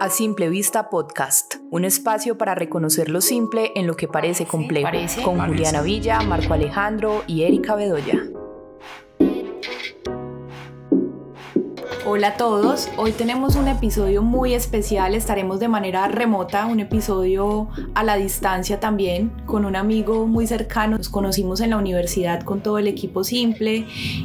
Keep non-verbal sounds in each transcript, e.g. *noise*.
A Simple Vista Podcast, un espacio para reconocer lo simple en lo que parece complejo, con Juliana Villa, Marco Alejandro y Erika Bedoya. Hola a todos, hoy tenemos un episodio muy especial, estaremos de manera remota, un episodio a la distancia también, con un amigo muy cercano, nos conocimos en la universidad con todo el equipo simple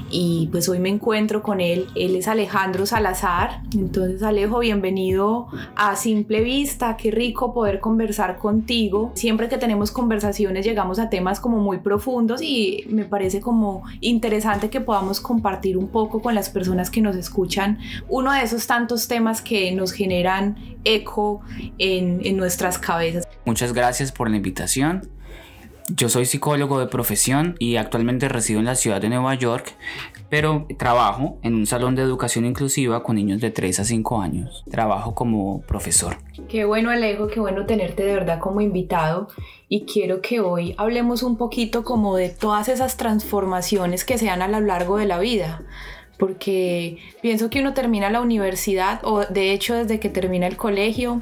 y pues hoy me encuentro con él, él es Alejandro Salazar, entonces Alejo, bienvenido a Simple Vista, qué rico poder conversar contigo, siempre que tenemos conversaciones llegamos a temas como muy profundos y me parece como interesante que podamos compartir un poco con las personas que nos escuchan uno de esos tantos temas que nos generan eco en, en nuestras cabezas. Muchas gracias por la invitación. Yo soy psicólogo de profesión y actualmente resido en la ciudad de Nueva York, pero trabajo en un salón de educación inclusiva con niños de 3 a 5 años. Trabajo como profesor. Qué bueno Alejo, qué bueno tenerte de verdad como invitado y quiero que hoy hablemos un poquito como de todas esas transformaciones que se dan a lo largo de la vida porque pienso que uno termina la universidad o de hecho desde que termina el colegio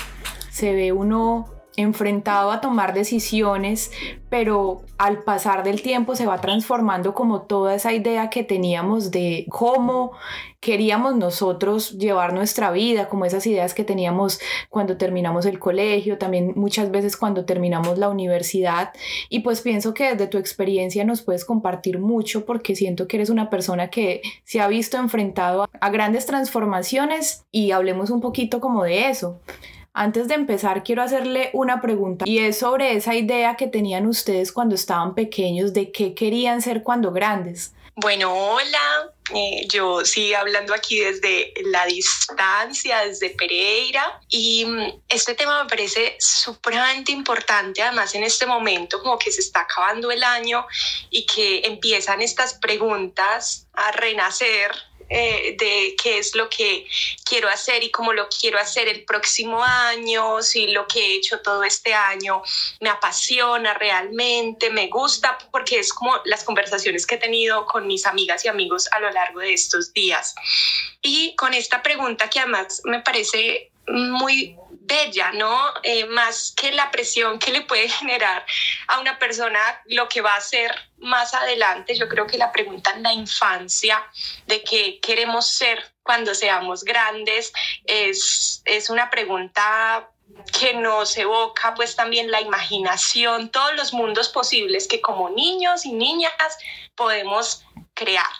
se ve uno enfrentado a tomar decisiones, pero al pasar del tiempo se va transformando como toda esa idea que teníamos de cómo queríamos nosotros llevar nuestra vida, como esas ideas que teníamos cuando terminamos el colegio, también muchas veces cuando terminamos la universidad. Y pues pienso que desde tu experiencia nos puedes compartir mucho porque siento que eres una persona que se ha visto enfrentado a grandes transformaciones y hablemos un poquito como de eso. Antes de empezar, quiero hacerle una pregunta y es sobre esa idea que tenían ustedes cuando estaban pequeños de qué querían ser cuando grandes. Bueno, hola, eh, yo sigo hablando aquí desde la distancia, desde Pereira, y mm, este tema me parece supremamente importante, además en este momento como que se está acabando el año y que empiezan estas preguntas a renacer eh, de qué es lo que quiero hacer y cómo lo quiero hacer el próximo año, si lo que he hecho todo este año me apasiona realmente, me gusta, porque es como las conversaciones que he tenido con mis amigas y amigos a lo largo de estos días. Y con esta pregunta que además me parece muy bella, ¿no? Eh, más que la presión que le puede generar a una persona lo que va a hacer más adelante. Yo creo que la pregunta en la infancia de qué queremos ser cuando seamos grandes es, es una pregunta que nos evoca pues también la imaginación, todos los mundos posibles que como niños y niñas podemos crear.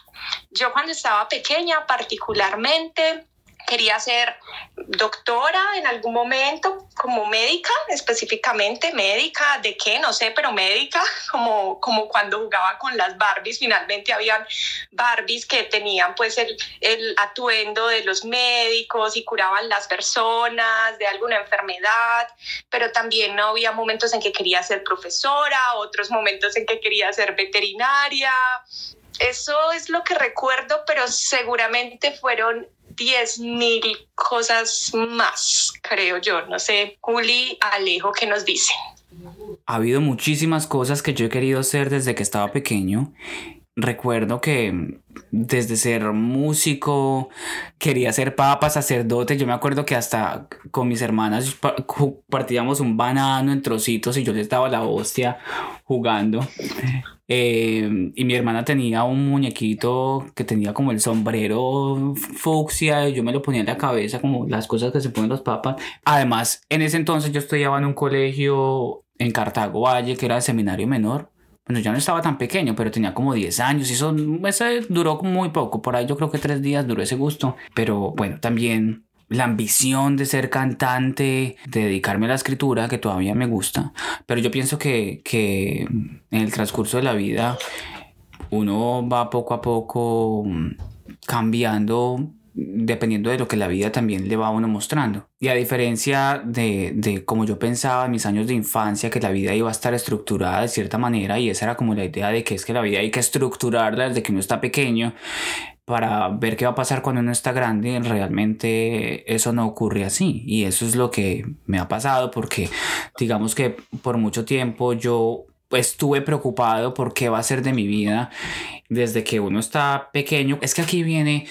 Yo cuando estaba pequeña particularmente quería ser doctora en algún momento, como médica, específicamente médica, de qué, no sé, pero médica, *laughs* como, como cuando jugaba con las Barbies, finalmente habían Barbies que tenían pues el, el atuendo de los médicos y curaban las personas de alguna enfermedad, pero también no había momentos en que quería ser profesora, otros momentos en que quería ser veterinaria. Eso es lo que recuerdo, pero seguramente fueron 10 mil cosas más, creo yo. No sé, Juli, Alejo, ¿qué nos dicen? Ha habido muchísimas cosas que yo he querido hacer desde que estaba pequeño. Recuerdo que desde ser músico, quería ser papa, sacerdote. Yo me acuerdo que hasta con mis hermanas partíamos un banano en trocitos y yo les daba la hostia jugando. Eh, y mi hermana tenía un muñequito que tenía como el sombrero fucsia y yo me lo ponía en la cabeza como las cosas que se ponen los papas. Además, en ese entonces yo estudiaba en un colegio en Cartago Valle que era el seminario menor. Bueno, ya no estaba tan pequeño, pero tenía como 10 años y eso, eso duró muy poco. Por ahí yo creo que tres días duró ese gusto. Pero bueno, también la ambición de ser cantante, de dedicarme a la escritura, que todavía me gusta, pero yo pienso que, que en el transcurso de la vida uno va poco a poco cambiando dependiendo de lo que la vida también le va a uno mostrando. Y a diferencia de, de como yo pensaba en mis años de infancia, que la vida iba a estar estructurada de cierta manera, y esa era como la idea de que es que la vida hay que estructurarla desde que uno está pequeño, para ver qué va a pasar cuando uno está grande, realmente eso no ocurre así. Y eso es lo que me ha pasado porque digamos que por mucho tiempo yo estuve preocupado por qué va a ser de mi vida desde que uno está pequeño. Es que aquí viene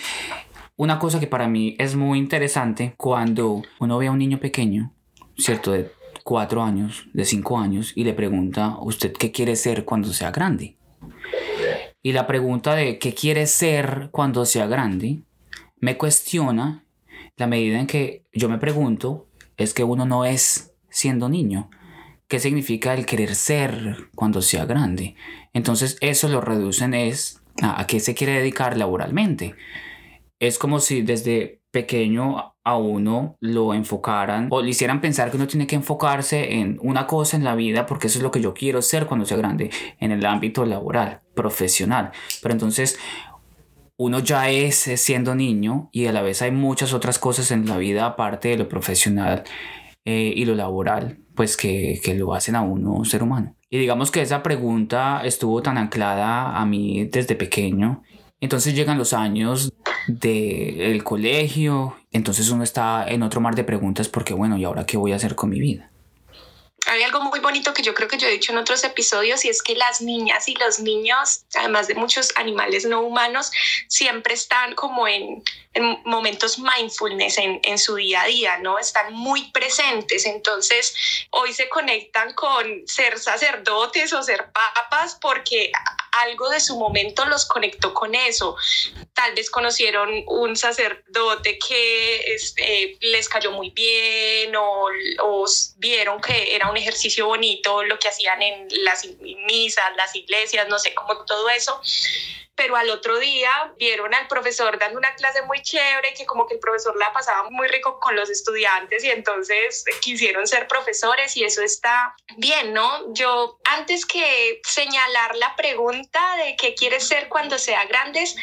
una cosa que para mí es muy interesante cuando uno ve a un niño pequeño, ¿cierto? De cuatro años, de cinco años, y le pregunta, ¿usted qué quiere ser cuando sea grande? Y la pregunta de qué quiere ser cuando sea grande me cuestiona la medida en que yo me pregunto es que uno no es siendo niño. ¿Qué significa el querer ser cuando sea grande? Entonces eso lo reducen es a, a qué se quiere dedicar laboralmente es como si desde pequeño a uno lo enfocaran o le hicieran pensar que uno tiene que enfocarse en una cosa en la vida porque eso es lo que yo quiero ser cuando sea grande en el ámbito laboral, profesional. Pero entonces uno ya es siendo niño y a la vez hay muchas otras cosas en la vida aparte de lo profesional eh, y lo laboral, pues que, que lo hacen a uno ser humano. Y digamos que esa pregunta estuvo tan anclada a mí desde pequeño entonces llegan los años del colegio, entonces uno está en otro mar de preguntas porque, bueno, ¿y ahora qué voy a hacer con mi vida? Hay algo muy bonito que yo creo que yo he dicho en otros episodios y es que las niñas y los niños, además de muchos animales no humanos, siempre están como en, en momentos mindfulness en, en, su día a día, ¿no? Están muy presentes. Entonces, hoy se conectan con ser sacerdotes o ser papas porque algo de su momento los conectó con eso. Tal vez conocieron un sacerdote que este, les cayó muy bien o, o, vieron que era un ejercicio bonito lo que hacían en las misas, las iglesias, no sé, cómo todo eso pero al otro día vieron al profesor dando una clase muy chévere, que como que el profesor la pasaba muy rico con los estudiantes y entonces quisieron ser profesores y eso está bien, ¿no? Yo antes que señalar la pregunta de qué quieres ser cuando sea grandes,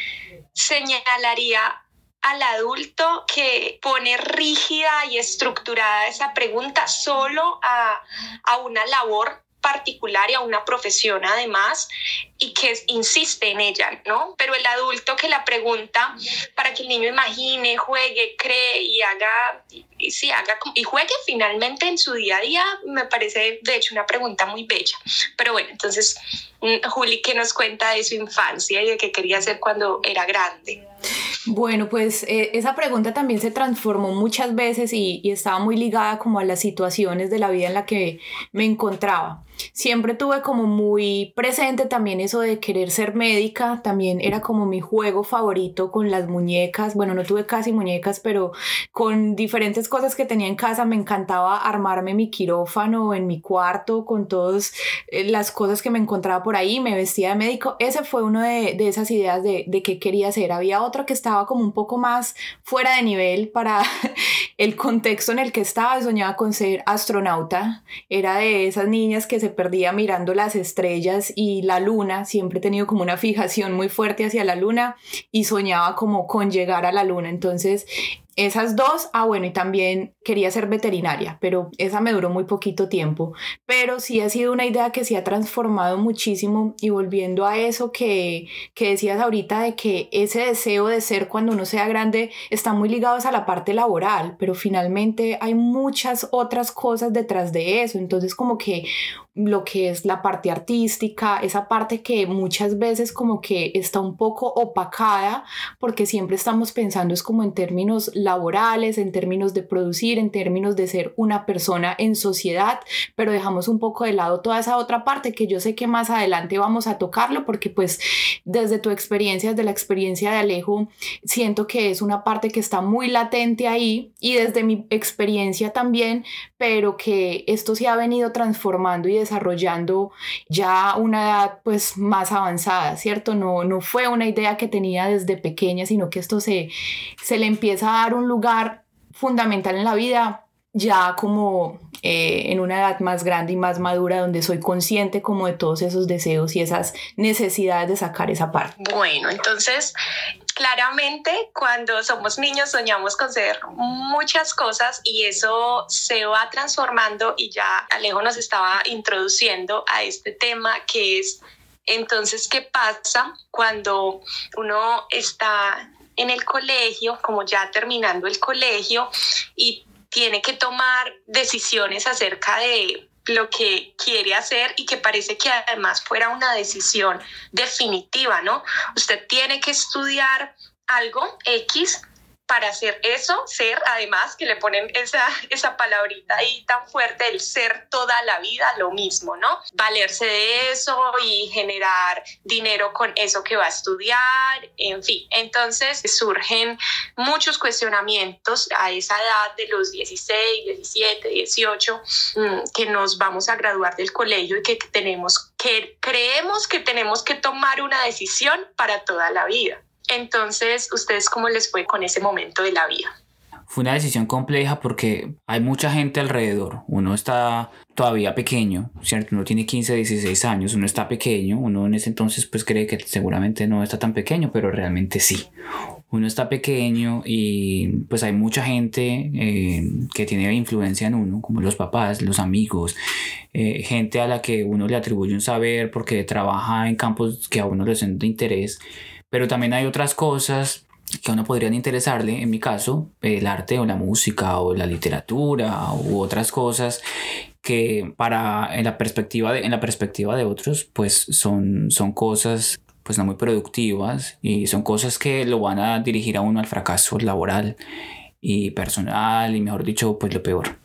señalaría al adulto que pone rígida y estructurada esa pregunta solo a, a una labor particular y a una profesión además y que insiste en ella, ¿no? Pero el adulto que la pregunta para que el niño imagine, juegue, cree y haga, y, sí, haga y juegue finalmente en su día a día, me parece de hecho una pregunta muy bella. Pero bueno, entonces, mm, Juli, ¿qué nos cuenta de su infancia y de qué quería hacer cuando era grande? Bueno, pues eh, esa pregunta también se transformó muchas veces y, y, estaba muy ligada como a las situaciones de la vida en la que me encontraba. Siempre tuve como muy presente también eso de querer ser médica, también era como mi juego favorito con las muñecas, bueno, no tuve casi muñecas, pero con diferentes cosas que tenía en casa me encantaba armarme mi quirófano en mi cuarto con todas eh, las cosas que me encontraba por ahí, me vestía de médico, ese fue uno de, de esas ideas de, de qué quería ser. Había otra que estaba como un poco más fuera de nivel para *laughs* el contexto en el que estaba, soñaba con ser astronauta, era de esas niñas que se perdía mirando las estrellas y la luna, siempre he tenido como una fijación muy fuerte hacia la luna y soñaba como con llegar a la luna, entonces esas dos, ah bueno, y también quería ser veterinaria, pero esa me duró muy poquito tiempo, pero sí ha sido una idea que se ha transformado muchísimo y volviendo a eso que, que decías ahorita de que ese deseo de ser cuando uno sea grande está muy ligados a la parte laboral, pero finalmente hay muchas otras cosas detrás de eso, entonces como que lo que es la parte artística, esa parte que muchas veces como que está un poco opacada porque siempre estamos pensando es como en términos laborales, en términos de producir, en términos de ser una persona en sociedad, pero dejamos un poco de lado toda esa otra parte que yo sé que más adelante vamos a tocarlo porque pues desde tu experiencia, desde la experiencia de Alejo, siento que es una parte que está muy latente ahí y desde mi experiencia también, pero que esto se ha venido transformando y desarrollando ya una edad pues más avanzada, ¿cierto? No, no fue una idea que tenía desde pequeña, sino que esto se, se le empieza a dar un lugar fundamental en la vida ya como eh, en una edad más grande y más madura donde soy consciente como de todos esos deseos y esas necesidades de sacar esa parte. Bueno, entonces claramente cuando somos niños soñamos con ser muchas cosas y eso se va transformando y ya Alejo nos estaba introduciendo a este tema que es entonces qué pasa cuando uno está en el colegio, como ya terminando el colegio y tiene que tomar decisiones acerca de lo que quiere hacer y que parece que además fuera una decisión definitiva, ¿no? Usted tiene que estudiar algo X para hacer eso, ser, además, que le ponen esa, esa palabrita ahí tan fuerte, el ser toda la vida, lo mismo, ¿no? Valerse de eso y generar dinero con eso que va a estudiar, en fin. Entonces surgen muchos cuestionamientos a esa edad de los 16, 17, 18, que nos vamos a graduar del colegio y que tenemos que creemos que tenemos que tomar una decisión para toda la vida. Entonces, ¿ustedes cómo les fue con ese momento de la vida? Fue una decisión compleja porque hay mucha gente alrededor. Uno está todavía pequeño, ¿cierto? Uno tiene 15, 16 años, uno está pequeño. Uno en ese entonces pues cree que seguramente no está tan pequeño, pero realmente sí. Uno está pequeño y pues hay mucha gente eh, que tiene influencia en uno, como los papás, los amigos, eh, gente a la que uno le atribuye un saber porque trabaja en campos que a uno le son de interés pero también hay otras cosas que a uno podrían interesarle, en mi caso, el arte o la música o la literatura u otras cosas que para en la perspectiva de, en la perspectiva de otros pues son, son cosas pues no muy productivas y son cosas que lo van a dirigir a uno al fracaso laboral y personal y mejor dicho pues lo peor.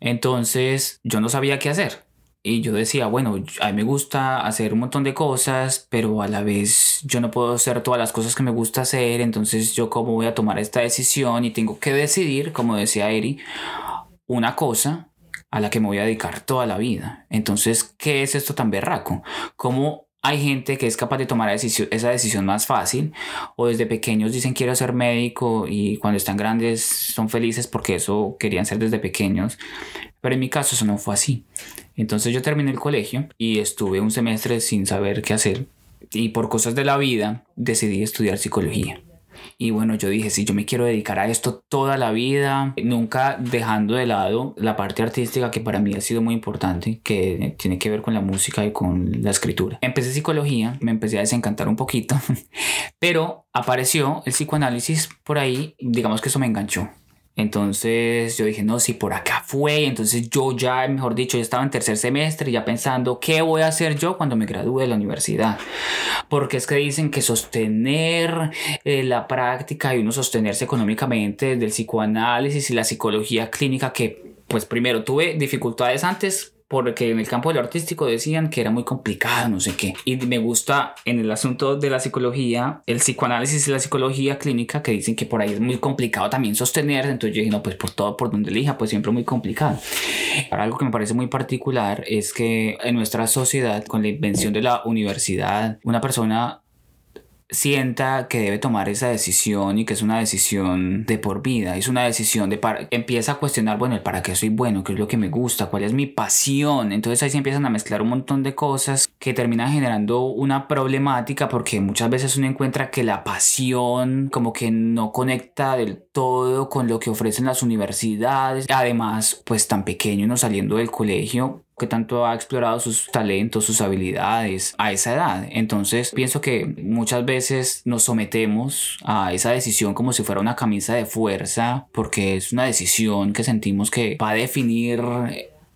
Entonces yo no sabía qué hacer y yo decía, bueno, a mí me gusta hacer un montón de cosas, pero a la vez yo no puedo hacer todas las cosas que me gusta hacer, entonces yo cómo voy a tomar esta decisión y tengo que decidir, como decía Eri, una cosa a la que me voy a dedicar toda la vida. Entonces, ¿qué es esto tan berraco? ¿Cómo hay gente que es capaz de tomar esa decisión más fácil o desde pequeños dicen quiero ser médico y cuando están grandes son felices porque eso querían ser desde pequeños. Pero en mi caso eso no fue así. Entonces yo terminé el colegio y estuve un semestre sin saber qué hacer y por cosas de la vida decidí estudiar psicología. Y bueno, yo dije, si yo me quiero dedicar a esto toda la vida, nunca dejando de lado la parte artística que para mí ha sido muy importante, que tiene que ver con la música y con la escritura. Empecé psicología, me empecé a desencantar un poquito, *laughs* pero apareció el psicoanálisis por ahí, digamos que eso me enganchó. Entonces yo dije, no, si por acá fue, entonces yo ya, mejor dicho, ya estaba en tercer semestre, ya pensando, ¿qué voy a hacer yo cuando me gradúe de la universidad? Porque es que dicen que sostener eh, la práctica y uno sostenerse económicamente del psicoanálisis y la psicología clínica, que pues primero tuve dificultades antes porque en el campo de lo artístico decían que era muy complicado, no sé qué. Y me gusta en el asunto de la psicología, el psicoanálisis y la psicología clínica, que dicen que por ahí es muy complicado también sostener. Entonces yo dije, no, pues por todo, por donde elija, pues siempre muy complicado. Ahora, algo que me parece muy particular es que en nuestra sociedad, con la invención de la universidad, una persona sienta que debe tomar esa decisión y que es una decisión de por vida, es una decisión de para, empieza a cuestionar, bueno, el para qué soy bueno, qué es lo que me gusta, cuál es mi pasión, entonces ahí se empiezan a mezclar un montón de cosas que terminan generando una problemática porque muchas veces uno encuentra que la pasión como que no conecta del todo con lo que ofrecen las universidades, además pues tan pequeño uno saliendo del colegio que tanto ha explorado sus talentos, sus habilidades a esa edad. Entonces pienso que muchas veces nos sometemos a esa decisión como si fuera una camisa de fuerza porque es una decisión que sentimos que va a definir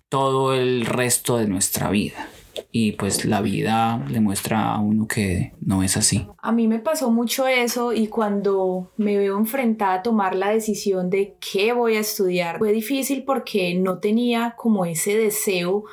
todo el resto de nuestra vida y pues la vida le muestra a uno que no es así. A mí me pasó mucho eso y cuando me veo enfrentada a tomar la decisión de qué voy a estudiar, fue difícil porque no tenía como ese deseo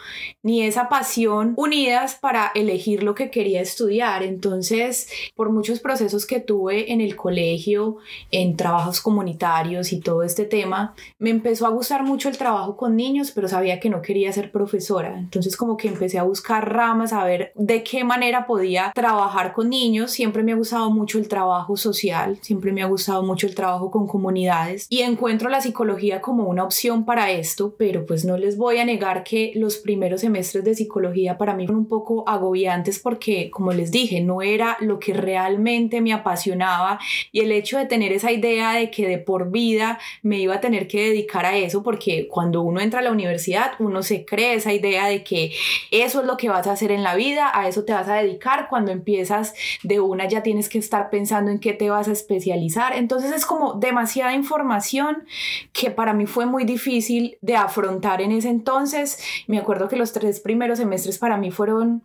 ni esa pasión unidas para elegir lo que quería estudiar. Entonces, por muchos procesos que tuve en el colegio, en trabajos comunitarios y todo este tema, me empezó a gustar mucho el trabajo con niños, pero sabía que no quería ser profesora. Entonces, como que empecé a buscar ramas, a ver de qué manera podía trabajar con niños. Siempre me ha gustado mucho el trabajo social, siempre me ha gustado mucho el trabajo con comunidades y encuentro la psicología como una opción para esto, pero pues no les voy a negar que los primeros semestres de psicología para mí fueron un poco agobiantes porque, como les dije, no era lo que realmente me apasionaba y el hecho de tener esa idea de que de por vida me iba a tener que dedicar a eso, porque cuando uno entra a la universidad, uno se cree esa idea de que eso es lo que vas a hacer en la vida, a eso te vas a dedicar. Cuando empiezas de una ya tienes que estar pensando en qué te vas a especializar. Entonces es como demasiada información que para mí fue muy difícil de afrontar en ese entonces. Me acuerdo que los tres primeros semestres para mí fueron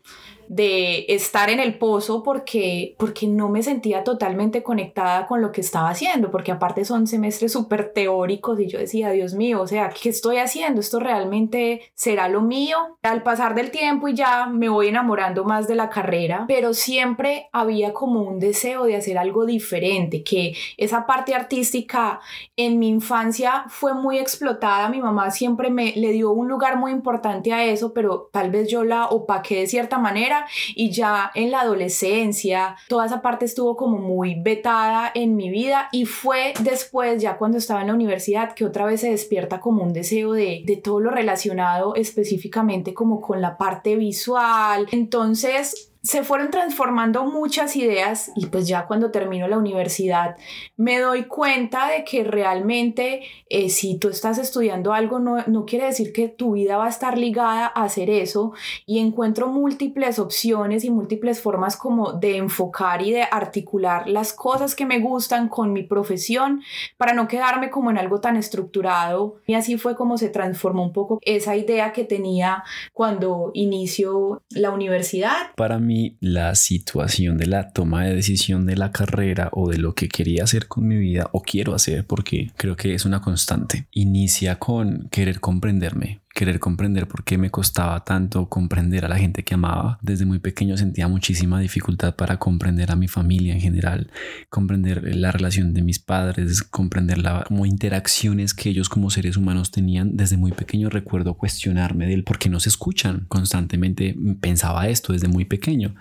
de estar en el pozo porque, porque no me sentía totalmente conectada con lo que estaba haciendo, porque aparte son semestres súper teóricos y yo decía, Dios mío, o sea, ¿qué estoy haciendo? ¿Esto realmente será lo mío? Al pasar del tiempo y ya me voy enamorando más de la carrera, pero siempre había como un deseo de hacer algo diferente, que esa parte artística en mi infancia fue muy explotada, mi mamá siempre me le dio un lugar muy importante a eso, pero tal vez yo la opaqué de cierta manera y ya en la adolescencia toda esa parte estuvo como muy vetada en mi vida y fue después, ya cuando estaba en la universidad, que otra vez se despierta como un deseo de, de todo lo relacionado específicamente como con la parte visual. Entonces, se fueron transformando muchas ideas y pues ya cuando termino la universidad me doy cuenta de que realmente eh, si tú estás estudiando algo no, no quiere decir que tu vida va a estar ligada a hacer eso y encuentro múltiples opciones y múltiples formas como de enfocar y de articular las cosas que me gustan con mi profesión para no quedarme como en algo tan estructurado y así fue como se transformó un poco esa idea que tenía cuando inicio la universidad. Para mí la situación de la toma de decisión de la carrera o de lo que quería hacer con mi vida o quiero hacer porque creo que es una constante. Inicia con querer comprenderme, querer comprender por qué me costaba tanto comprender a la gente que amaba. Desde muy pequeño sentía muchísima dificultad para comprender a mi familia en general, comprender la relación de mis padres, comprender las como interacciones que ellos como seres humanos tenían. Desde muy pequeño recuerdo cuestionarme del por qué no se escuchan. Constantemente pensaba esto desde muy pequeño.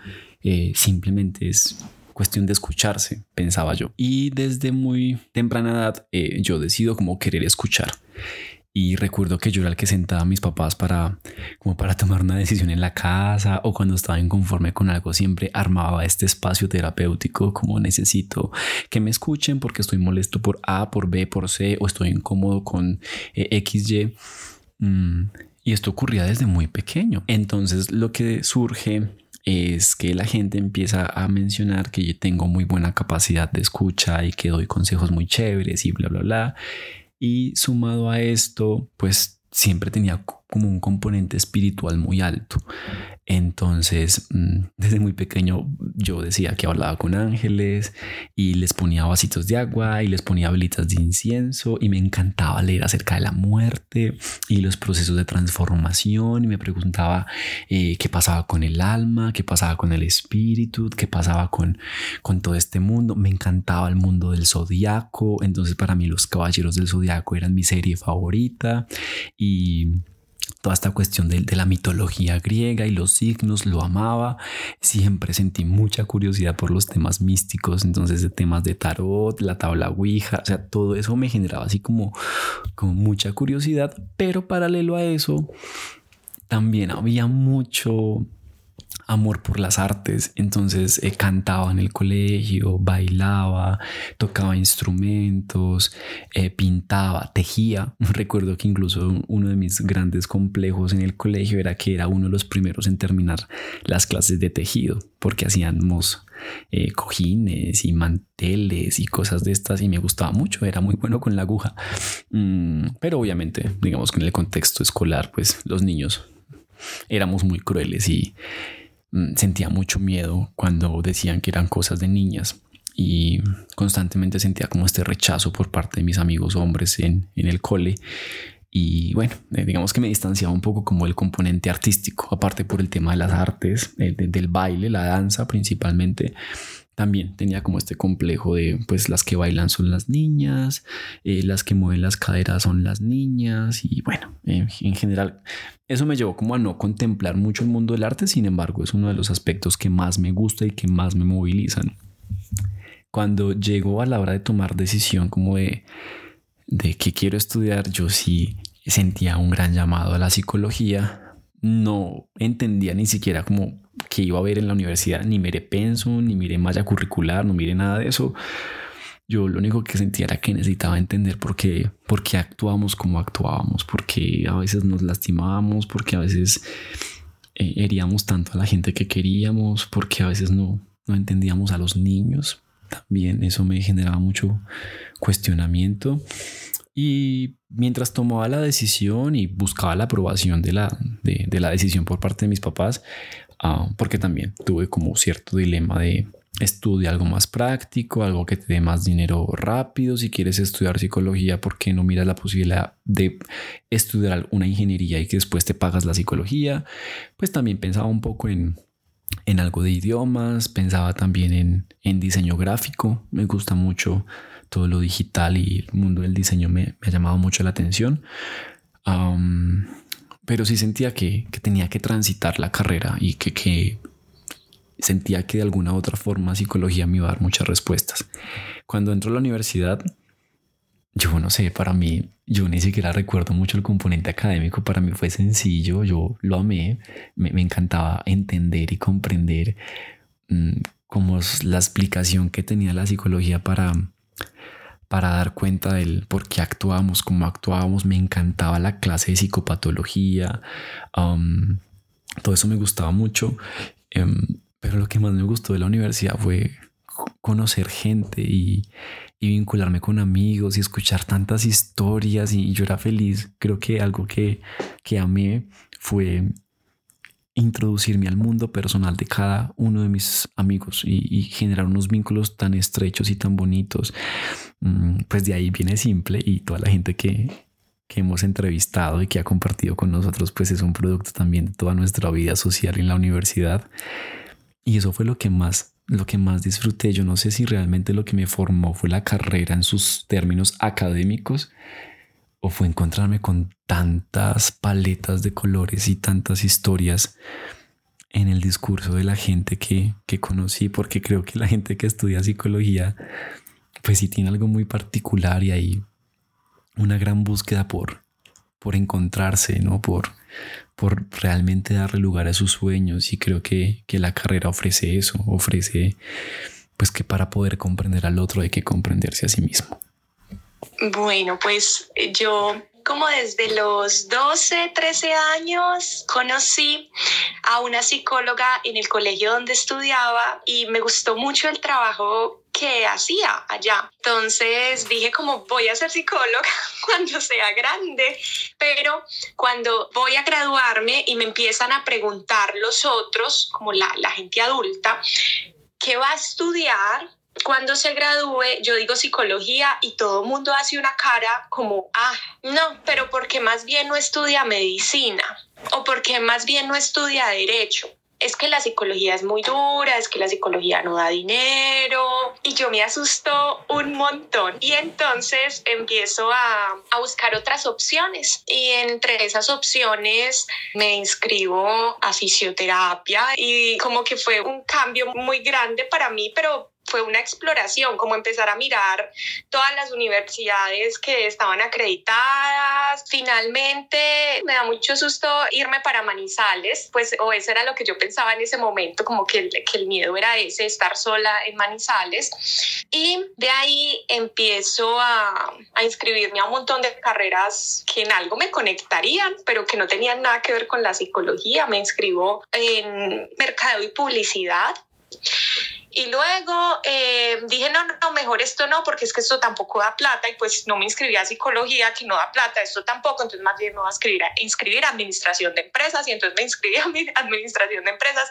Eh, simplemente es cuestión de escucharse, pensaba yo. Y desde muy temprana edad eh, yo decido como querer escuchar. Y recuerdo que yo era el que sentaba a mis papás para, como para tomar una decisión en la casa o cuando estaba inconforme con algo, siempre armaba este espacio terapéutico como necesito que me escuchen porque estoy molesto por A, por B, por C o estoy incómodo con eh, XY. Mm, y esto ocurría desde muy pequeño. Entonces lo que surge es que la gente empieza a mencionar que yo tengo muy buena capacidad de escucha y que doy consejos muy chéveres y bla, bla, bla. Y sumado a esto, pues siempre tenía como un componente espiritual muy alto. Entonces, mm, *laughs* desde muy pequeño yo decía que hablaba con ángeles y les ponía vasitos de agua y les ponía velitas de incienso y me encantaba leer acerca de la muerte y los procesos de transformación y me preguntaba eh, qué pasaba con el alma, qué pasaba con el espíritu, qué pasaba con, con todo este mundo. Me encantaba el mundo del zodiaco, entonces para mí los caballeros del zodiaco eran mi serie favorita y toda esta cuestión de, la mitología griega y los signos, lo amaba. Siempre sentí mucha curiosidad por los temas místicos, entonces de temas de tarot, la tabla Ouija, o sea, todo eso me generaba así como, como mucha curiosidad, pero paralelo a eso, también había mucho amor por las artes, entonces eh, cantaba en el colegio, bailaba, tocaba instrumentos, eh, pintaba, tejía. *laughs* Recuerdo que incluso uno de mis grandes complejos en el colegio era que era uno de los primeros en terminar las clases de tejido, porque hacíamos eh, cojines y manteles y cosas de estas y me gustaba mucho, era muy bueno con la aguja. Mm, pero obviamente, digamos que en el contexto escolar, pues los niños éramos muy crueles y sentía mucho miedo cuando decían que eran cosas de niñas y constantemente sentía como este rechazo por parte de mis amigos hombres en, el cole. Y bueno, eh, digamos que me distanciaba un poco como el componente artístico, aparte por el tema de las artes, eh, del baile, la danza principalmente también tenía como este complejo de pues las que bailan son las niñas, eh, las que mueven las caderas son las niñas y bueno, en general eso me llevó como a no contemplar mucho el mundo del arte, sin embargo es uno de los aspectos que más me gusta y que más me movilizan. Cuando llegó a la hora de tomar decisión como de, de qué quiero estudiar, yo sí sentía un gran llamado a la psicología, no entendía ni siquiera como que iba a ver en la universidad, ni miré pensum, ni miré malla curricular, no miré nada de eso. Yo lo único que sentía era que necesitaba entender por qué, por qué actuábamos como actuábamos, porque a veces nos lastimábamos, porque a veces eh, heríamos tanto a la gente que queríamos, porque a veces no, no entendíamos a los niños. También eso me generaba mucho cuestionamiento. Y mientras tomaba la decisión y buscaba la aprobación de la, de, de la decisión por parte de mis papás, ah, porque también tuve como cierto dilema de estudia algo más práctico, algo que te dé más dinero rápido. Si quieres estudiar psicología, ¿por qué no miras la posibilidad de estudiar una ingeniería y que después te pagas la psicología? Pues también pensaba un poco en, en algo de idiomas, pensaba también en, en, diseño gráfico. Me gusta mucho todo lo digital y el mundo del diseño me, me ha llamado mucho la atención. Pero sí sentía que, que, tenía que transitar la carrera y que, que sentía que de alguna u otra forma psicología me iba a dar muchas respuestas. Cuando entró a la universidad, yo no sé, para mí, yo ni siquiera recuerdo mucho el componente académico, para mí fue sencillo, yo lo amé, me, encantaba entender y comprender mm, como la explicación que tenía la psicología para, para dar cuenta del por qué actuábamos, cómo actuábamos, me encantaba la clase de psicopatología, todo eso me gustaba mucho. Em, pero lo que más me gustó de la universidad fue conocer gente y, vincularme con amigos y escuchar tantas historias y yo era feliz. Creo que algo que, que amé fue introducirme al mundo personal de cada uno de mis amigos y, generar unos vínculos tan estrechos y tan bonitos. Mm, pues de ahí viene simple y toda la gente que, que hemos entrevistado y que ha compartido con nosotros, pues es un producto también de toda nuestra vida social en la universidad. Y eso fue lo que más lo que más disfruté. Yo no sé si realmente lo que me formó fue la carrera en sus términos académicos o fue encontrarme con tantas paletas de colores y tantas historias en el discurso de la gente que, que conocí, porque creo que la gente que estudia psicología, pues sí tiene algo muy particular y hay una gran búsqueda por, por encontrarse, ¿no? Por, por realmente darle lugar a sus sueños y creo que, que la carrera ofrece eso, ofrece pues que para poder comprender al otro hay que comprenderse a sí mismo. Bueno, pues yo como desde los 12, 13 años conocí a una psicóloga en el colegio donde estudiaba y me gustó mucho el trabajo que hacía allá. Entonces dije como voy a ser psicóloga *laughs* cuando sea grande, pero cuando voy a graduarme y me empiezan a preguntar los otros, como la, la gente adulta, ¿qué va a estudiar? Cuando se gradúe, yo digo psicología y todo el mundo hace una cara como, ah, no, pero porque más bien no estudia medicina o porque más bien no estudia derecho es que la psicología es muy dura, es que la psicología no da dinero y yo me asustó un montón. Y entonces empiezo a, a, buscar otras opciones y entre esas opciones me inscribo a fisioterapia y como que fue un cambio muy grande para mí, pero fue una exploración, como empezar a mirar todas las universidades que estaban acreditadas. Finalmente me da mucho susto irme para Manizales, pues o eso era lo que yo pensaba en ese momento, como que el, que el miedo era ese, estar sola en Manizales. Y de ahí empiezo a, a inscribirme a un montón de carreras que en algo me conectarían, pero que no tenían nada que ver con la psicología. Me inscribo en mercadeo y publicidad y luego eh, dije, no, no, mejor esto no, porque es que esto tampoco da plata y pues no me inscribí a psicología, que no da plata, esto tampoco, entonces más bien me voy a inscribir a, inscribir a administración de empresas y entonces me inscribí a administración de empresas,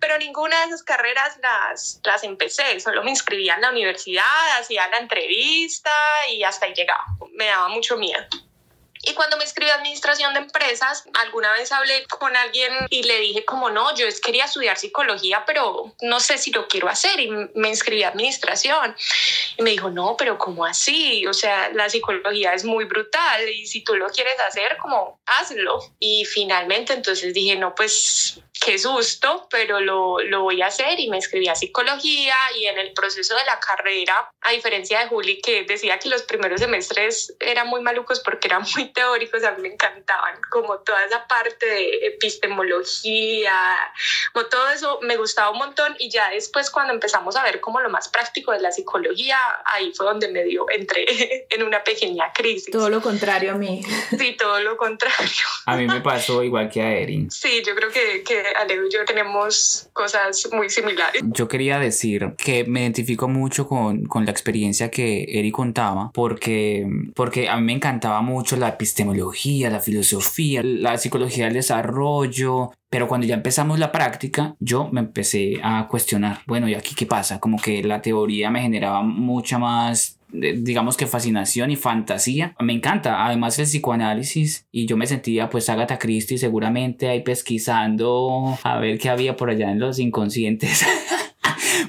pero ninguna de esas carreras las, las empecé, solo me inscribí en la universidad, hacía la entrevista y hasta ahí llegaba, me daba mucho miedo. Y cuando me inscribí a administración de empresas, alguna vez hablé con alguien y le dije como no, yo quería estudiar psicología, pero no sé si lo quiero hacer y me inscribí a administración. Y me dijo, no, pero ¿cómo así? O sea, la psicología es muy brutal y si tú lo quieres hacer, como hazlo. Y finalmente entonces dije, no, pues qué susto, pero lo, lo, voy a hacer y me inscribí a psicología y en el proceso de la carrera, a diferencia de Juli que decía que los primeros semestres eran muy malucos porque eran muy teóricos, a mí me encantaban, como toda esa parte de epistemología, como todo eso me gustaba un montón y ya después cuando empezamos a ver como lo más práctico de la psicología, ahí fue donde me dio, entré *laughs* en una pequeña crisis. Todo lo contrario a mí. Sí, todo lo contrario. A mí me pasó igual que a Erin. Sí, yo creo que, que Alejo y yo tenemos cosas muy similares. Yo quería decir que me identifico mucho con, con la experiencia que Eri contaba, porque, porque a mí me encantaba mucho la epistemología, la filosofía, la psicología del desarrollo, pero cuando ya empezamos la práctica, yo me empecé a cuestionar, bueno, ¿y aquí qué pasa? Como que la teoría me generaba mucha más digamos que fascinación y fantasía. Me encanta, además el psicoanálisis y yo me sentía pues Agatha Christie seguramente ahí pesquisando a ver qué había por allá en los inconscientes. *laughs*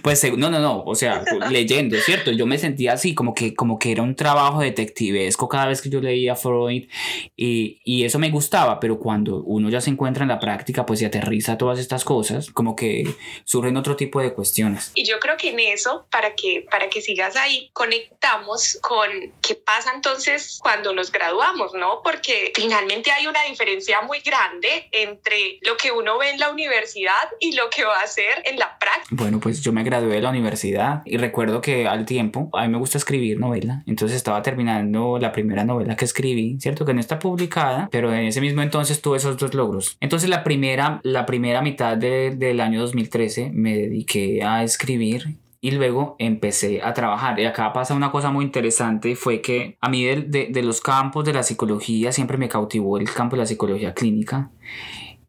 Pues no, no, no, o sea, *laughs* leyendo, ¿cierto? Yo me sentía así, como que, como que era un trabajo detectivesco cada vez que yo leía Freud y, y eso me gustaba, pero cuando uno ya se encuentra en la práctica, pues se aterriza todas estas cosas, como que surgen otro tipo de cuestiones. Y yo creo que en eso, para que, para que sigas ahí, conectamos con qué pasa entonces cuando nos graduamos, ¿no? Porque finalmente hay una diferencia muy grande entre lo que uno ve en la universidad y lo que va a hacer en la práctica. Bueno, pues yo me gradué de la universidad y recuerdo que al tiempo, a mí me gusta escribir novela, entonces estaba terminando la primera novela que escribí, ¿cierto? Que no está publicada, pero en ese mismo entonces tuve esos dos logros. Entonces la primera, la primera mitad del año 2013 me dediqué a escribir y luego empecé a trabajar. Y acá pasa una cosa muy interesante, fue que a mí de, de, los campos de la psicología siempre me cautivó el campo de la psicología clínica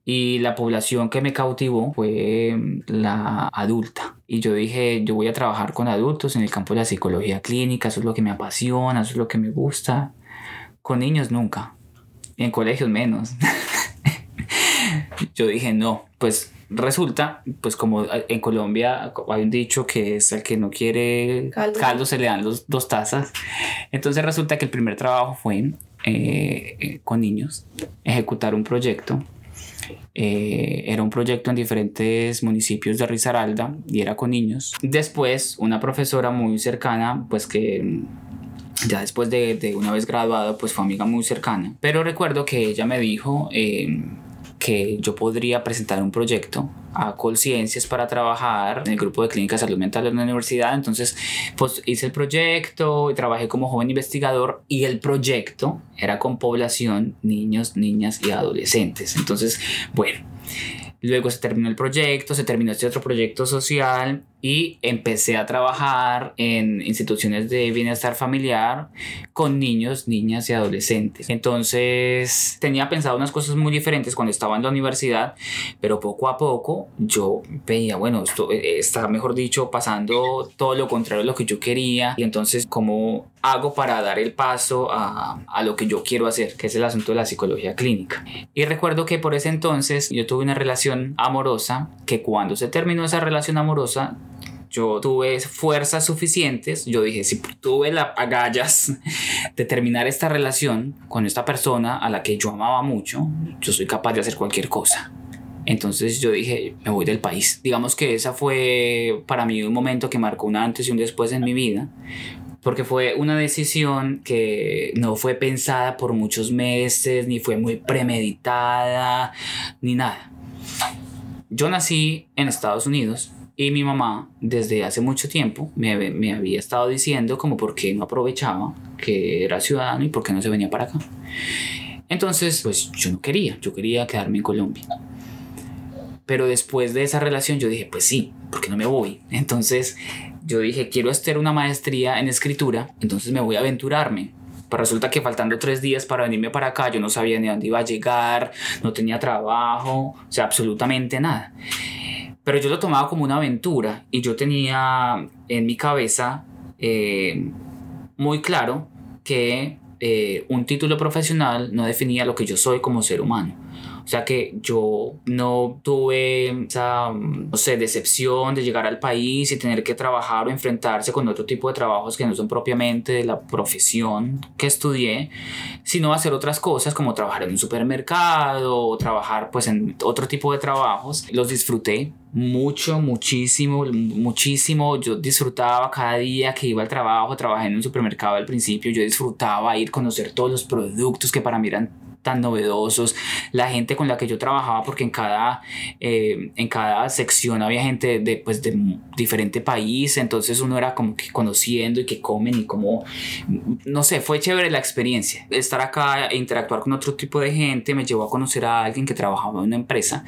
y la población que me cautivó fue mm, la adulta. Y yo dije, yo voy a trabajar con adultos en el campo de la psicología clínica, eso es lo que me apasiona, eso es lo que me gusta. Con niños nunca, en colegios menos. *laughs* yo dije, no, pues resulta, pues como en Colombia hay un dicho que es el que no quiere caldo, se le dan los, dos tazas. Entonces resulta que el primer trabajo fue eh, eh, con niños, ejecutar un proyecto eh, era un proyecto en diferentes municipios de Risaralda y era con niños. Después, una profesora muy cercana, pues que ya después de, de una vez graduado, pues fue amiga muy cercana. Pero recuerdo que ella me dijo eh, que yo podría presentar un proyecto a Colciencias para trabajar en el grupo de clínica de salud mental de la universidad. Entonces, pues hice el proyecto y trabajé como joven investigador y el proyecto era con población, niños, niñas y adolescentes. Entonces, bueno, luego se terminó el proyecto, se terminó este otro proyecto social y empecé a trabajar en instituciones de bienestar familiar con niños, niñas y adolescentes. Entonces tenía pensado unas cosas muy diferentes cuando estaba en la universidad, pero poco a poco yo veía, bueno, esto eh, está, mejor dicho, pasando todo lo contrario a lo que yo quería y entonces cómo hago para dar el paso a, a lo que yo quiero hacer, que es el asunto de la psicología clínica. Y recuerdo que por ese entonces yo tuve una relación amorosa que cuando se terminó esa relación amorosa yo tuve fuerzas suficientes, yo dije, si tuve las agallas de terminar esta relación con esta persona a la que yo amaba mucho, yo soy capaz de hacer cualquier cosa. Entonces yo dije, me voy del país. Digamos que esa fue para mí un momento que marcó un antes y un después en mi vida, porque fue una decisión que no fue pensada por muchos meses, ni fue muy premeditada, ni nada. Yo nací en Estados Unidos y mi mamá, desde hace mucho tiempo, me, me, había estado diciendo como por qué no aprovechaba que era ciudadano y por qué no se venía para acá. Entonces, pues yo no quería, yo quería quedarme en Colombia. Pero después de esa relación yo dije, pues sí, ¿por qué no me voy? *laughs* Entonces yo dije, quiero hacer una maestría en escritura, entonces me voy a aventurarme. Pero resulta que faltando tres días para venirme para acá, yo no sabía ni dónde iba a llegar, no tenía trabajo, o sea, absolutamente nada pero yo lo tomaba como una aventura y yo tenía en mi cabeza eh, muy claro que eh, un título profesional no definía lo que yo soy como ser humano. O sea que yo no tuve esa, no sé, decepción de llegar al país y tener que trabajar o enfrentarse con otro tipo de trabajos que no son propiamente de la profesión que estudié, sino hacer otras cosas como trabajar en un supermercado o trabajar pues en otro tipo de trabajos. Los disfruté mucho, muchísimo, muchísimo. Yo disfrutaba cada día que iba al trabajo, trabajé en un supermercado al principio, yo disfrutaba ir conocer todos los productos que para mí eran tan novedosos, la gente con la que yo trabajaba, porque en cada, eh, en cada sección había gente de, pues, de diferente país, entonces uno era como que conociendo y que comen y como, no sé, fue chévere la experiencia. Estar acá e interactuar con otro tipo de gente me llevó a conocer a alguien que trabajaba en una empresa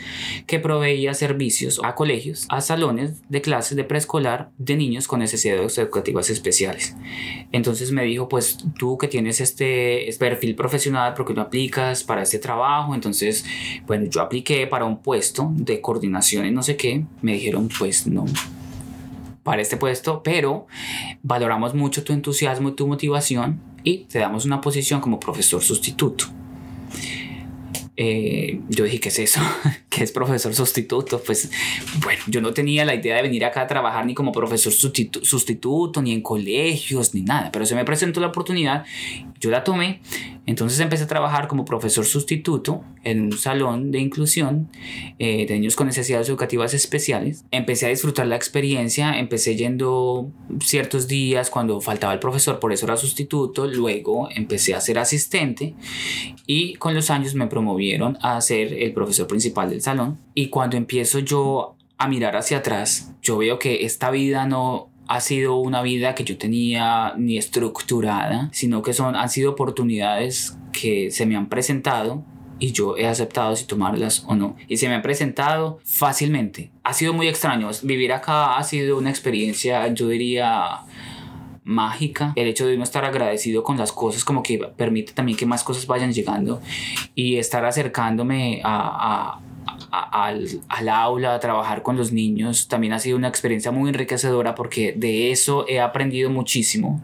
que proveía servicios a colegios, a salones de clases de preescolar de niños con necesidades educativas especiales. Entonces me dijo, pues tú que tienes este perfil profesional, porque no aplicas para este trabajo? Entonces, bueno, yo apliqué para un puesto de coordinación y no sé qué. Me dijeron, pues no, para este puesto, pero valoramos mucho tu entusiasmo y tu motivación y te damos una posición como profesor sustituto. Eh, yo dije, ¿qué es eso? *laughs* ¿Qué es profesor sustituto? Pues bueno, yo no tenía la idea de venir acá a trabajar ni como profesor sustituto, ni en colegios, ni nada, pero se me presentó la oportunidad, yo la tomé, entonces empecé a trabajar como profesor sustituto en un salón de inclusión eh, de niños con necesidades educativas especiales. Empecé a disfrutar la experiencia, empecé yendo ciertos días cuando faltaba el profesor, por eso era sustituto, luego empecé a ser asistente y con los años me promoví a ser el profesor principal del salón. Y cuando empiezo yo a mirar hacia atrás, yo veo que esta vida no ha sido una vida que yo tenía ni estructurada, sino que son, han sido oportunidades que se me han presentado y yo he aceptado si tomarlas o no. Y se me han presentado fácilmente. Ha sido muy extraño. Vivir acá ha sido una experiencia, yo diría, mágica. El hecho de uno estar agradecido con las cosas como que permite también que más cosas vayan llegando y estar acercándome a, al, al, aula, a trabajar con los niños, también ha sido una experiencia muy enriquecedora porque de eso he aprendido muchísimo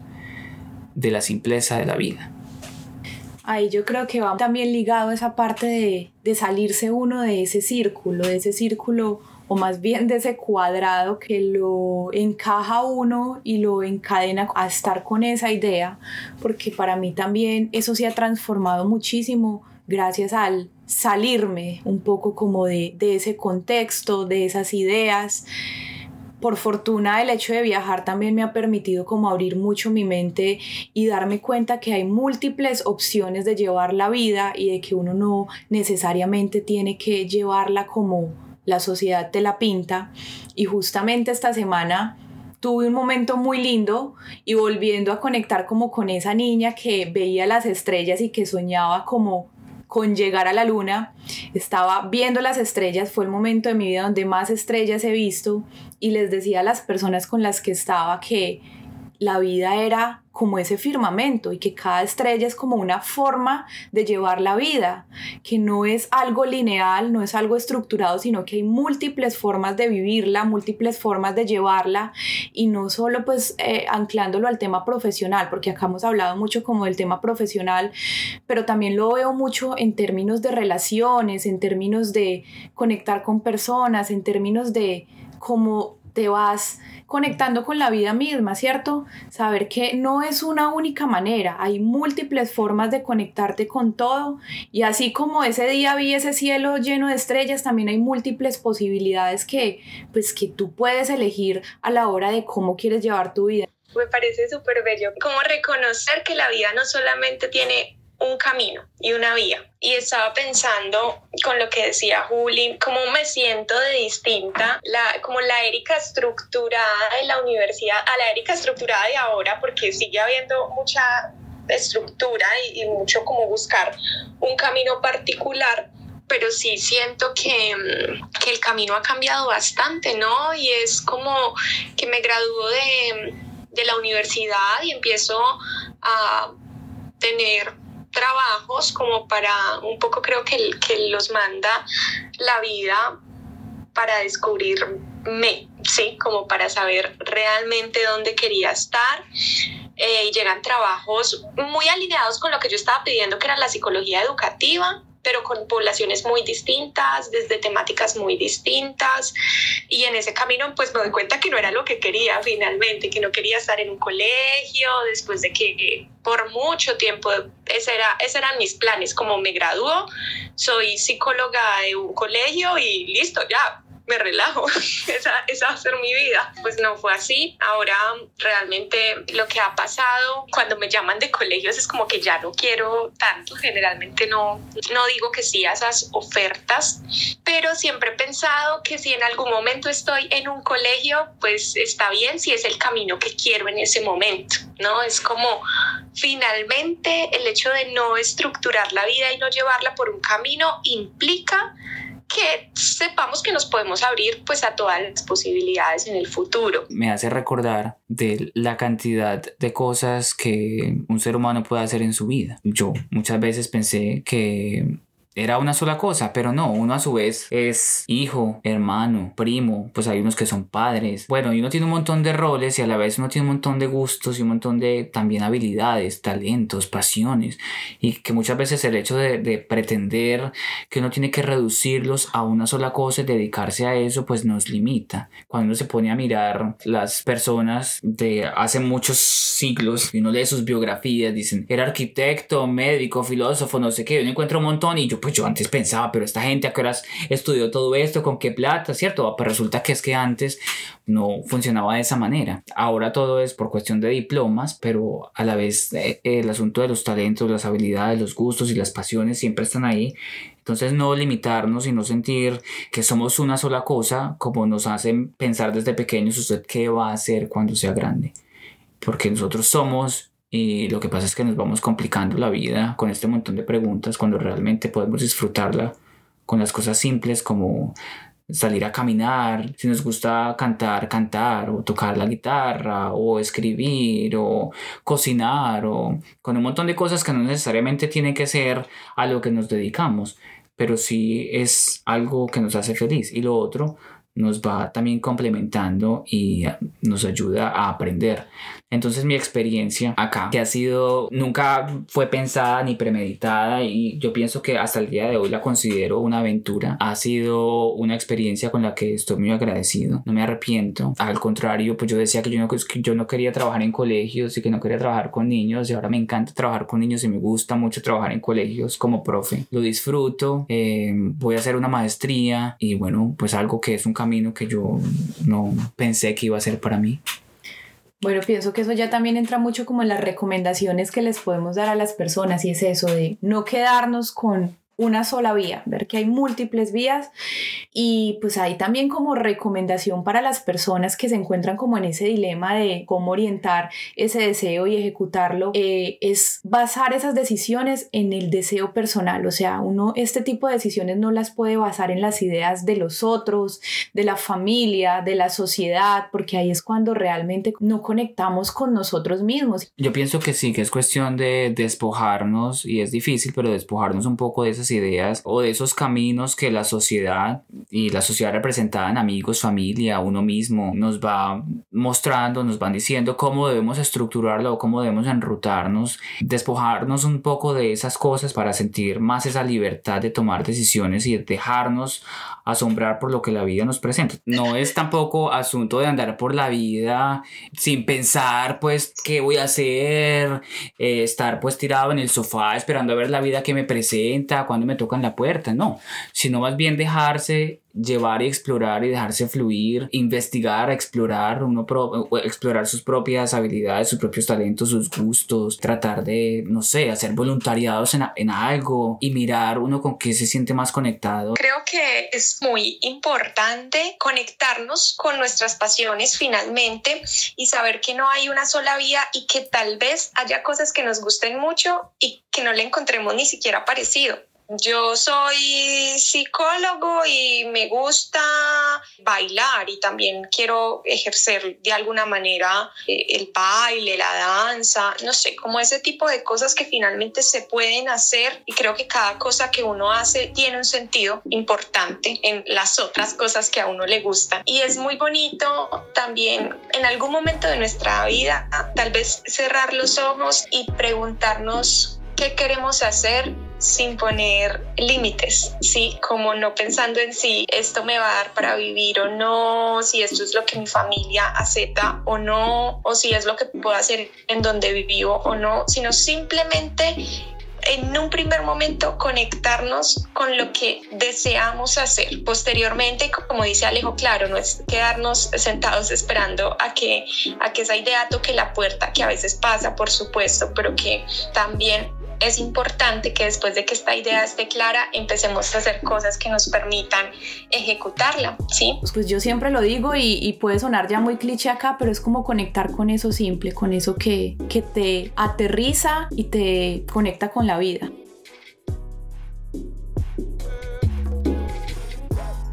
de la simpleza de la vida. Ahí yo creo que va también ligado esa parte de, de salirse uno de ese círculo, de ese círculo o más bien de ese cuadrado que lo encaja uno y lo encadena a estar con esa idea, porque para mí también eso se ha transformado muchísimo gracias al salirme un poco como de, de ese contexto, de esas ideas. Por fortuna el hecho de viajar también me ha permitido como abrir mucho mi mente y darme cuenta que hay múltiples opciones de llevar la vida y de que uno no necesariamente tiene que llevarla como la sociedad te la pinta. Y justamente esta semana tuve un momento muy lindo y volviendo a conectar como con esa niña que veía las estrellas y que soñaba como con llegar a la luna. Estaba viendo las estrellas, fue el momento de mi vida donde más estrellas he visto y les decía a las personas con las que estaba que la vida era como ese firmamento y que cada estrella es como una forma de llevar la vida, que no es algo lineal, no es algo estructurado, sino que hay múltiples formas de vivirla, múltiples formas de llevarla y no solo pues eh, anclándolo al tema profesional, porque acá hemos hablado mucho como del tema profesional, pero también lo veo mucho en términos de relaciones, en términos de conectar con personas, en términos de cómo te vas conectando con la vida misma, ¿cierto? Saber que no es una única manera, hay múltiples formas de conectarte con todo y así como ese día vi ese cielo lleno de estrellas, también hay múltiples posibilidades que pues que tú puedes elegir a la hora de cómo quieres llevar tu vida. Me parece súper bello como reconocer que la vida no solamente tiene un camino y una vía. Y estaba pensando con lo que decía Juli, cómo me siento de distinta, la, como la Erika estructurada de la universidad a la Erika estructurada de ahora, porque sigue habiendo mucha estructura y, y mucho como buscar un camino particular pero sí siento que, que, el camino ha cambiado bastante, ¿no? Y es como que me graduó de, de la universidad y empiezo a tener trabajos como para, un poco creo que, que los manda la vida para descubrirme, ¿sí? Como para saber realmente dónde quería estar. Eh, llegan trabajos muy alineados con lo que yo estaba pidiendo, que era la psicología educativa, pero con poblaciones muy distintas, desde temáticas muy distintas. Y en ese camino pues me doy cuenta que no era lo que quería finalmente, que no quería estar en un colegio, después de que por mucho tiempo ese era, esos eran mis planes, como me graduó, soy psicóloga de un colegio y listo, ya, me relajo, *laughs* esa, esa va a ser mi vida. Pues no fue así. Ahora realmente lo que ha pasado cuando me llaman de colegios es como que ya no quiero tanto. Generalmente no, no digo que sí a esas ofertas, pero siempre he pensado que si en algún momento estoy en un colegio, pues está bien si es el camino que quiero en ese momento, ¿no? Es como finalmente el hecho de no estructurar la vida y no llevarla por un camino implica que sepamos que nos podemos abrir pues a todas las posibilidades en el futuro. Me hace recordar de la cantidad de cosas que un ser humano puede hacer en su vida. Yo muchas veces pensé que era una sola cosa, pero no, uno a su vez es hijo, hermano, primo, pues hay unos que son padres. Bueno, y uno tiene un montón de roles y a la vez uno tiene un montón de gustos y un montón de también habilidades, talentos, pasiones. Y que muchas veces el hecho de, de pretender que uno tiene que reducirlos a una sola cosa y dedicarse a eso, pues nos limita. Cuando uno se pone a mirar las personas de hace muchos siglos y uno lee sus biografías, dicen, era arquitecto, médico, filósofo, no sé qué, uno encuentra un montón y yo pues yo antes pensaba, pero esta gente a qué horas estudió todo esto, con qué plata, ¿cierto? Pero resulta que es que antes no funcionaba de esa manera. Ahora todo es por cuestión de diplomas, pero a la vez eh, el asunto de los talentos, las habilidades, los gustos y las pasiones siempre están ahí. Entonces no limitarnos y no sentir que somos una sola cosa, como nos hacen pensar desde pequeños usted qué va a hacer cuando sea grande. Porque nosotros somos y lo que pasa es que nos vamos complicando la vida con este montón de preguntas cuando realmente podemos disfrutarla con las cosas simples como salir a caminar, si nos gusta cantar, cantar, o tocar la guitarra, o escribir, o cocinar, o con un montón de cosas que no necesariamente tiene que ser a lo que nos dedicamos, pero sí es algo que nos hace feliz. Y lo otro nos va también complementando y nos ayuda a aprender. Entonces mi experiencia acá, que ha sido, nunca fue pensada ni premeditada y yo pienso que hasta el día de hoy la considero una aventura, ha sido una experiencia con la que estoy muy agradecido, no me arrepiento, al contrario, pues yo decía que yo no, que yo no quería trabajar en colegios y que no quería trabajar con niños y ahora me encanta trabajar con niños y me gusta mucho trabajar en colegios como profe, lo disfruto, eh, voy a hacer una maestría y bueno, pues algo que es un camino que yo no pensé que iba a ser para mí. Bueno, pienso que eso ya también entra mucho como en las recomendaciones que les podemos dar a las personas y es eso de no quedarnos con una sola vía, ver que hay múltiples vías y pues hay también como recomendación para las personas que se encuentran como en ese dilema de cómo orientar ese deseo y ejecutarlo, eh, es basar esas decisiones en el deseo personal, o sea, uno este tipo de decisiones no las puede basar en las ideas de los otros, de la familia, de la sociedad, porque ahí es cuando realmente no conectamos con nosotros mismos. Yo pienso que sí, que es cuestión de despojarnos y es difícil, pero despojarnos un poco de ideas o de esos caminos que la sociedad y la sociedad representada en amigos, familia, uno mismo nos va mostrando, nos van diciendo cómo debemos estructurarlo cómo debemos enrutarnos, despojarnos un poco de esas cosas para sentir más esa libertad de tomar decisiones y dejarnos asombrar por lo que la vida nos presenta. No es tampoco asunto de andar por la vida sin pensar pues qué voy a hacer, eh, estar pues tirado en el sofá esperando a ver la vida que me presenta, cuando me tocan la puerta, no, sino más bien dejarse llevar y explorar y dejarse fluir, investigar, explorar, uno explorar sus propias habilidades, sus propios talentos, sus gustos, tratar de, no sé, hacer voluntariados en, en algo y mirar uno con qué se siente más conectado. Creo que es muy importante conectarnos con nuestras pasiones finalmente y saber que no hay una sola vía y que tal vez haya cosas que nos gusten mucho y que no le encontremos ni siquiera parecido. Yo soy psicólogo y me gusta bailar y también quiero ejercer de alguna manera eh, el baile, la danza, no sé, como ese tipo de cosas que finalmente se pueden hacer y creo que cada cosa que uno hace tiene un sentido importante en las otras cosas que a uno le gustan. Y es muy bonito también en algún momento de nuestra vida tal vez cerrar los ojos y preguntarnos qué queremos hacer sin poner límites, ¿sí? Como no pensando en si esto me va a dar para vivir o no, si esto es lo que mi familia acepta o no, o si es lo que puedo hacer en donde vivo o no, sino simplemente en un primer momento conectarnos con lo que deseamos hacer. Posteriormente, como dice Alejo, claro, no es quedarnos sentados esperando a que, a que esa idea toque la puerta, que a veces pasa, por supuesto, pero que también es importante que después de que esta idea esté clara, empecemos a hacer cosas que nos permitan ejecutarla, ¿sí? Pues yo siempre lo digo y, y puede sonar ya muy cliché acá, pero es como conectar con eso simple, con eso que, que te aterriza y te conecta con la vida.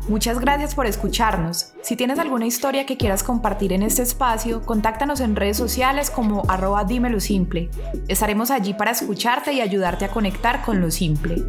Muchas gracias por escucharnos. Si tienes alguna historia que quieras compartir en este espacio, contáctanos en redes sociales como arroba dímelo simple. Estaremos allí para escucharte y ayudarte a conectar con lo simple.